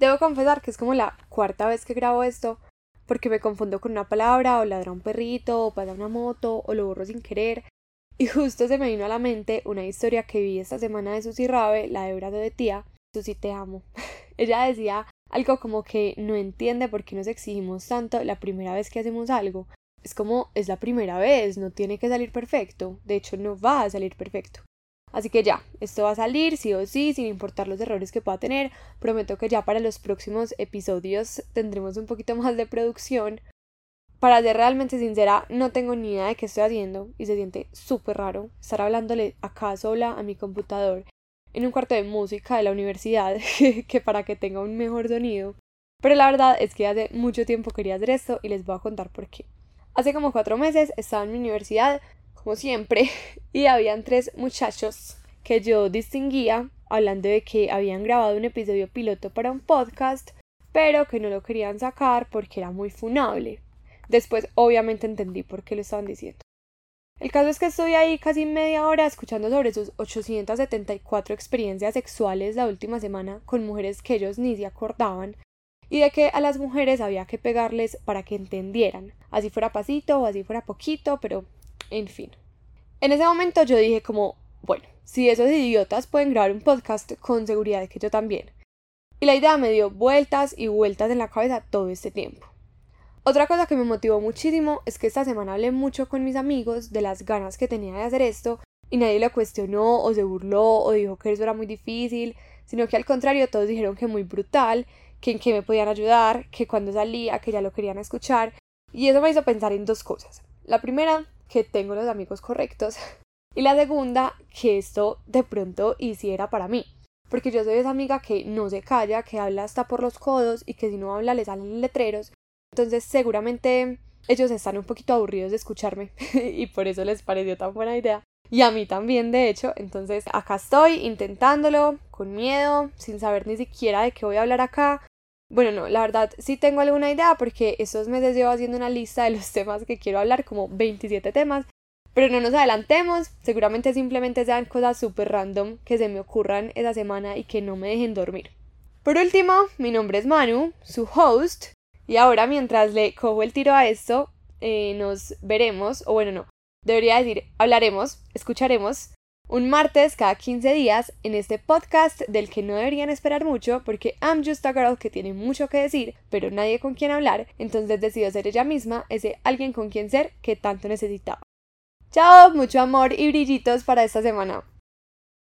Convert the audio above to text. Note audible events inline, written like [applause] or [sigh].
Debo confesar que es como la cuarta vez que grabo esto, porque me confundo con una palabra, o ladra un perrito, o pasa una moto, o lo borro sin querer. Y justo se me vino a la mente una historia que vi esta semana de Susi Rabe, la de de Tía. Susi, te amo. [laughs] Ella decía algo como que no entiende por qué nos exigimos tanto la primera vez que hacemos algo. Es como es la primera vez, no tiene que salir perfecto. De hecho, no va a salir perfecto. Así que ya, esto va a salir sí o sí, sin importar los errores que pueda tener. Prometo que ya para los próximos episodios tendremos un poquito [laughs] más de producción. Para ser realmente sincera, no tengo ni idea de qué estoy haciendo y se siente súper raro estar hablándole acá sola a mi computador en un cuarto de música de la universidad [laughs] que para que tenga un mejor sonido. Pero la verdad es que hace mucho tiempo quería hacer esto y les voy a contar por qué. Hace como cuatro meses estaba en mi universidad como siempre, [laughs] y habían tres muchachos que yo distinguía hablando de que habían grabado un episodio piloto para un podcast, pero que no lo querían sacar porque era muy funable. Después obviamente entendí por qué lo estaban diciendo. El caso es que estoy ahí casi media hora escuchando sobre sus 874 experiencias sexuales la última semana con mujeres que ellos ni se acordaban y de que a las mujeres había que pegarles para que entendieran, así fuera pasito o así fuera poquito, pero en fin. En ese momento yo dije como, bueno, si esos idiotas pueden grabar un podcast, con seguridad que yo también. Y la idea me dio vueltas y vueltas en la cabeza todo este tiempo. Otra cosa que me motivó muchísimo es que esta semana hablé mucho con mis amigos de las ganas que tenía de hacer esto y nadie lo cuestionó o se burló o dijo que eso era muy difícil, sino que al contrario todos dijeron que muy brutal, que en qué me podían ayudar, que cuando salía, que ya lo querían escuchar y eso me hizo pensar en dos cosas. La primera, que tengo los amigos correctos. [laughs] Y la segunda, que esto de pronto hiciera para mí. Porque yo soy esa amiga que no se calla, que habla hasta por los codos y que si no habla le salen letreros. Entonces seguramente ellos están un poquito aburridos de escucharme [laughs] y por eso les pareció tan buena idea. Y a mí también, de hecho. Entonces acá estoy intentándolo, con miedo, sin saber ni siquiera de qué voy a hablar acá. Bueno, no, la verdad sí tengo alguna idea porque estos meses llevo haciendo una lista de los [laughs] temas que quiero hablar, como 27 temas. Pero no nos adelantemos, seguramente simplemente sean cosas súper random que se me ocurran esa semana y que no me dejen dormir. Por último, mi nombre es Manu, su host, y ahora mientras le cojo el tiro a esto, eh, nos veremos, o bueno, no, debería decir, hablaremos, escucharemos un martes cada 15 días en este podcast del que no deberían esperar mucho porque I'm just a girl que tiene mucho que decir, pero nadie con quien hablar, entonces decidió ser ella misma ese alguien con quien ser que tanto necesitaba. Chao, mucho amor y brillitos para esta semana.